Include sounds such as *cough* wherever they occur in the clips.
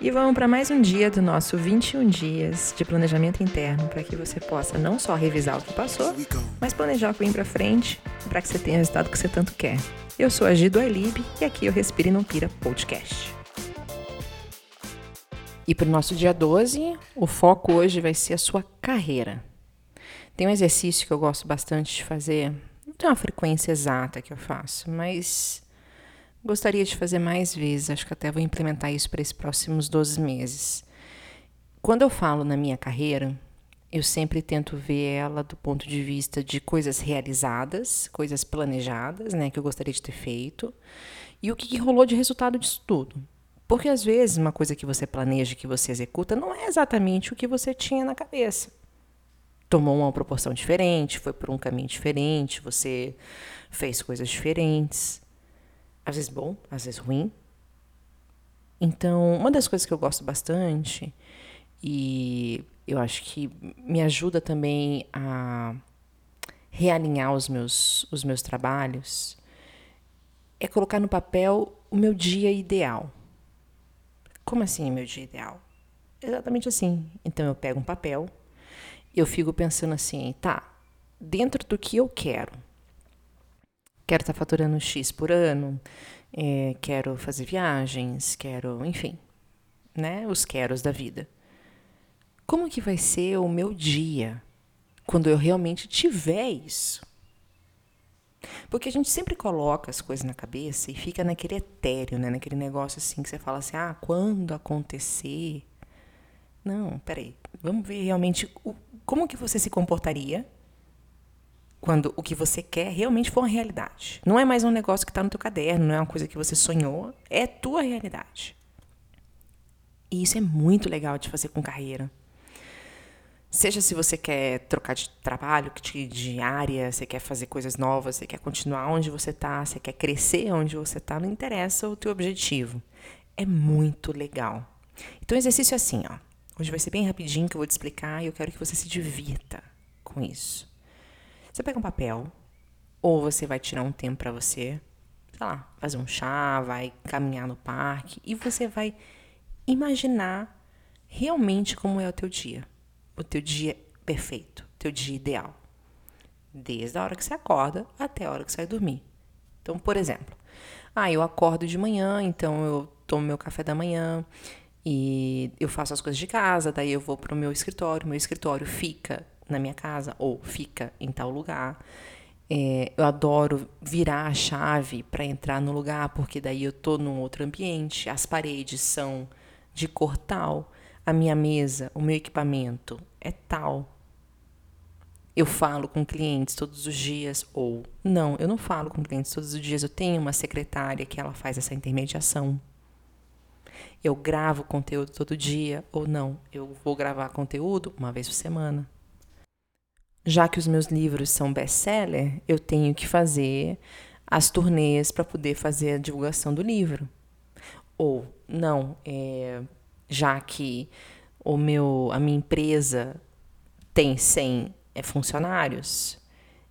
E vamos para mais um dia do nosso 21 dias de planejamento interno para que você possa não só revisar o que passou, mas planejar o que vem para frente para que você tenha o resultado que você tanto quer. Eu sou a Gido e aqui eu Respiro e Não Pira Podcast. E para o nosso dia 12, o foco hoje vai ser a sua carreira. Tem um exercício que eu gosto bastante de fazer, não tem uma frequência exata que eu faço, mas Gostaria de fazer mais vezes, acho que até vou implementar isso para esses próximos 12 meses. Quando eu falo na minha carreira, eu sempre tento ver ela do ponto de vista de coisas realizadas, coisas planejadas, né, que eu gostaria de ter feito, e o que, que rolou de resultado disso tudo. Porque às vezes uma coisa que você planeja, que você executa, não é exatamente o que você tinha na cabeça. Tomou uma proporção diferente, foi por um caminho diferente, você fez coisas diferentes às vezes bom, às vezes ruim. Então, uma das coisas que eu gosto bastante e eu acho que me ajuda também a realinhar os meus, os meus trabalhos é colocar no papel o meu dia ideal. Como assim, meu dia ideal? Exatamente assim. Então eu pego um papel, eu fico pensando assim, tá, dentro do que eu quero, quero estar tá faturando X por ano, é, quero fazer viagens, quero, enfim, né? Os queros da vida. Como que vai ser o meu dia quando eu realmente tiver isso? Porque a gente sempre coloca as coisas na cabeça e fica naquele etéreo, né? Naquele negócio assim que você fala assim, ah, quando acontecer. Não, peraí. Vamos ver realmente o, como que você se comportaria quando o que você quer realmente for uma realidade. Não é mais um negócio que está no teu caderno, não é uma coisa que você sonhou, é tua realidade. E isso é muito legal de fazer com carreira. Seja se você quer trocar de trabalho, de área, você quer fazer coisas novas, você quer continuar onde você está, você quer crescer onde você está, não interessa o teu objetivo. É muito legal. Então, o exercício é assim, ó. Hoje vai ser bem rapidinho que eu vou te explicar e eu quero que você se divirta com isso. Você pega um papel, ou você vai tirar um tempo para você, sei lá, fazer um chá, vai caminhar no parque e você vai imaginar realmente como é o teu dia. O teu dia perfeito, o teu dia ideal. Desde a hora que você acorda até a hora que você vai dormir. Então, por exemplo, ah, eu acordo de manhã, então eu tomo meu café da manhã e eu faço as coisas de casa, daí eu vou para o meu escritório, meu escritório fica na minha casa ou fica em tal lugar. É, eu adoro virar a chave para entrar no lugar, porque daí eu tô num outro ambiente. As paredes são de cor tal, a minha mesa, o meu equipamento é tal. Eu falo com clientes todos os dias, ou não, eu não falo com clientes todos os dias. Eu tenho uma secretária que ela faz essa intermediação. Eu gravo conteúdo todo dia, ou não, eu vou gravar conteúdo uma vez por semana já que os meus livros são best-seller, eu tenho que fazer as turnês para poder fazer a divulgação do livro. Ou não, é, já que o meu, a minha empresa tem 100 é, funcionários,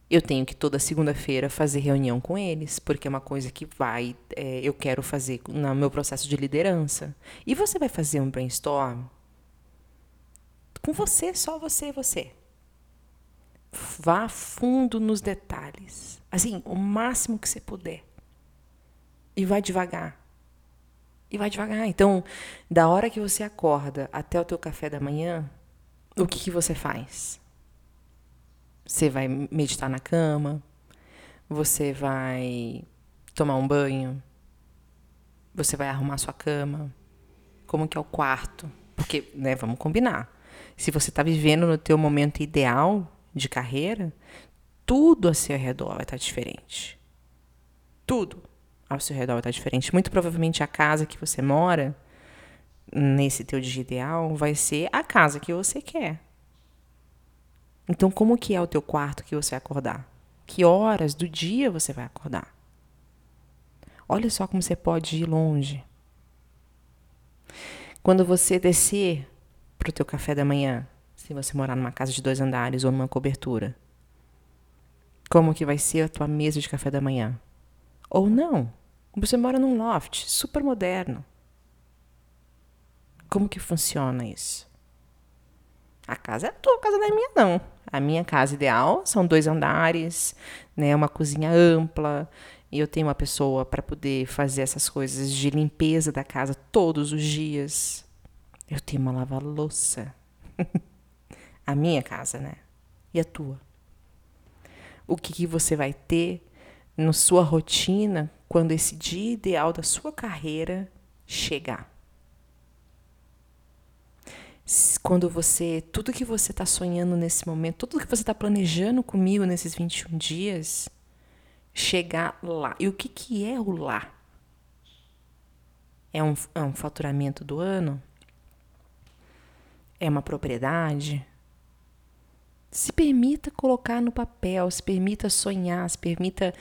eu tenho que toda segunda-feira fazer reunião com eles, porque é uma coisa que vai, é, eu quero fazer no meu processo de liderança. E você vai fazer um brainstorm com você, só você e você. Vá fundo nos detalhes. Assim, o máximo que você puder. E vai devagar. E vai devagar. Então, da hora que você acorda até o teu café da manhã, o que, que você faz? Você vai meditar na cama? Você vai tomar um banho? Você vai arrumar sua cama? Como que é o quarto? Porque, né, vamos combinar. Se você está vivendo no teu momento ideal, de carreira, tudo ao seu redor vai estar diferente. Tudo ao seu redor vai estar diferente. Muito provavelmente a casa que você mora, nesse teu dia ideal, vai ser a casa que você quer. Então, como que é o teu quarto que você vai acordar? Que horas do dia você vai acordar? Olha só como você pode ir longe. Quando você descer para o teu café da manhã, se você morar numa casa de dois andares ou numa cobertura? Como que vai ser a tua mesa de café da manhã? Ou não? Você mora num loft super moderno. Como que funciona isso? A casa é tua, a casa não é minha, não. A minha casa ideal são dois andares, né, uma cozinha ampla, e eu tenho uma pessoa para poder fazer essas coisas de limpeza da casa todos os dias. Eu tenho uma lava-louça. *laughs* a minha casa, né? E a tua? O que, que você vai ter na sua rotina quando esse dia ideal da sua carreira chegar? Quando você, tudo que você está sonhando nesse momento, tudo que você está planejando comigo nesses 21 dias, chegar lá. E o que, que é o lá? É um, é um faturamento do ano? É uma propriedade? Se permita colocar no papel, se permita sonhar, se permita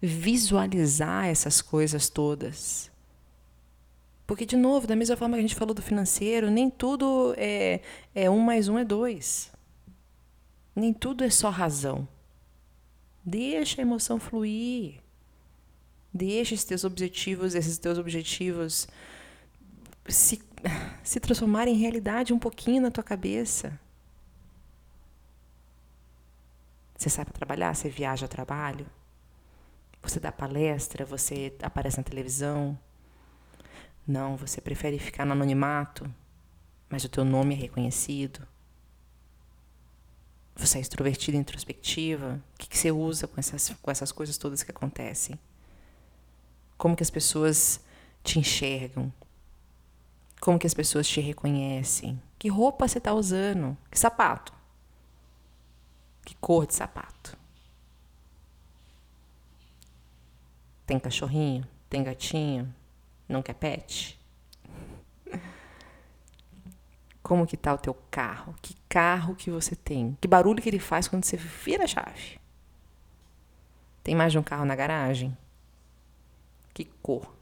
visualizar essas coisas todas. Porque, de novo, da mesma forma que a gente falou do financeiro, nem tudo é, é um mais um é dois. Nem tudo é só razão. Deixa a emoção fluir. Deixa esses teus objetivos, esses teus objetivos se, se transformarem em realidade um pouquinho na tua cabeça. Você sabe trabalhar? Você viaja a trabalho? Você dá palestra? Você aparece na televisão? Não, você prefere ficar no anonimato, mas o teu nome é reconhecido. Você é extrovertida introspectiva? O que, que você usa com essas, com essas coisas todas que acontecem? Como que as pessoas te enxergam? Como que as pessoas te reconhecem? Que roupa você está usando? Que sapato? Que cor de sapato? Tem cachorrinho? Tem gatinho? Não quer pet? *laughs* Como que tá o teu carro? Que carro que você tem? Que barulho que ele faz quando você vira a chave? Tem mais de um carro na garagem? Que cor?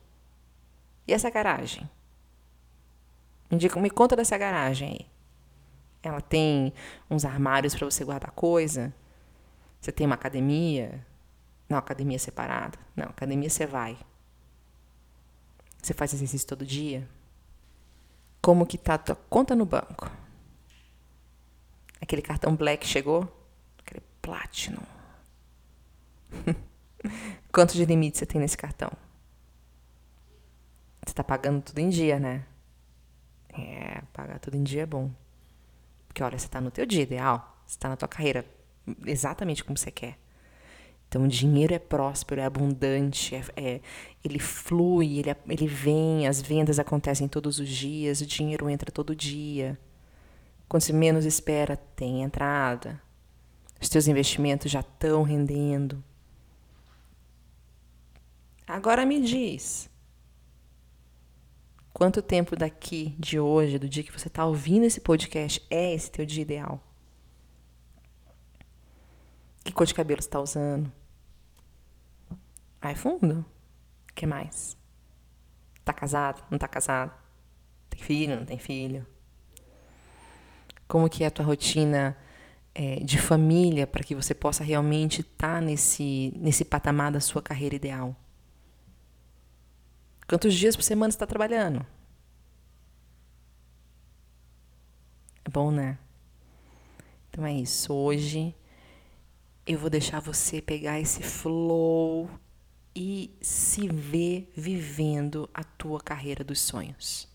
E essa garagem? Me, diga, me conta dessa garagem aí. Ela tem uns armários para você guardar coisa? Você tem uma academia? Não, academia separada. Não, academia você vai. Você faz exercício todo dia? Como que tá a tua conta no banco? Aquele cartão black chegou? Aquele platinum. *laughs* Quanto de limite você tem nesse cartão? Você tá pagando tudo em dia, né? É, pagar tudo em dia é bom. Porque olha, você tá no teu dia ideal, você tá na tua carreira exatamente como você quer. Então, o dinheiro é próspero, é abundante, é, é, ele flui, ele, ele vem, as vendas acontecem todos os dias, o dinheiro entra todo dia. Quando você menos espera, tem entrada. Os teus investimentos já estão rendendo. Agora me diz, quanto tempo daqui, de hoje, do dia que você está ouvindo esse podcast, é esse teu dia ideal? Que cor de cabelo você está usando? Vai fundo. O que mais? Tá casado? Não tá casado? Tem filho? Não tem filho? Como que é a tua rotina é, de família para que você possa realmente estar tá nesse, nesse patamar da sua carreira ideal? Quantos dias por semana você está trabalhando? É bom, né? Então é isso. Hoje eu vou deixar você pegar esse flow e se ver vivendo a tua carreira dos sonhos.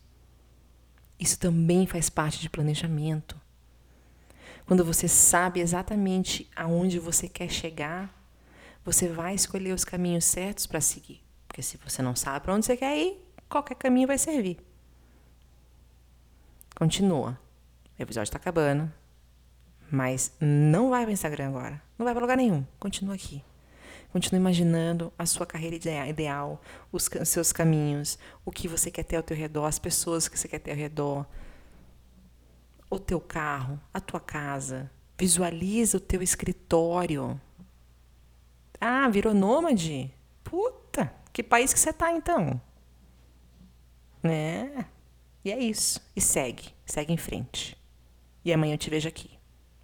Isso também faz parte de planejamento. Quando você sabe exatamente aonde você quer chegar, você vai escolher os caminhos certos para seguir. Porque se você não sabe para onde você quer ir, qualquer caminho vai servir. Continua. O episódio está acabando. Mas não vai para Instagram agora. Não vai para lugar nenhum. Continua aqui. Continue imaginando a sua carreira ideal, os seus caminhos, o que você quer ter ao teu redor, as pessoas que você quer ter ao redor, o teu carro, a tua casa. Visualiza o teu escritório. Ah, virou nômade? Puta, que país que você tá então? Né? E é isso. E segue, segue em frente. E amanhã eu te vejo aqui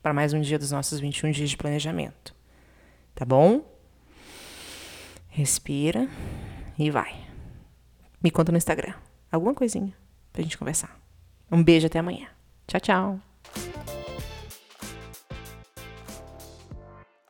para mais um dia dos nossos 21 dias de planejamento. Tá bom? Respira e vai. Me conta no Instagram. Alguma coisinha pra gente conversar. Um beijo até amanhã. Tchau, tchau.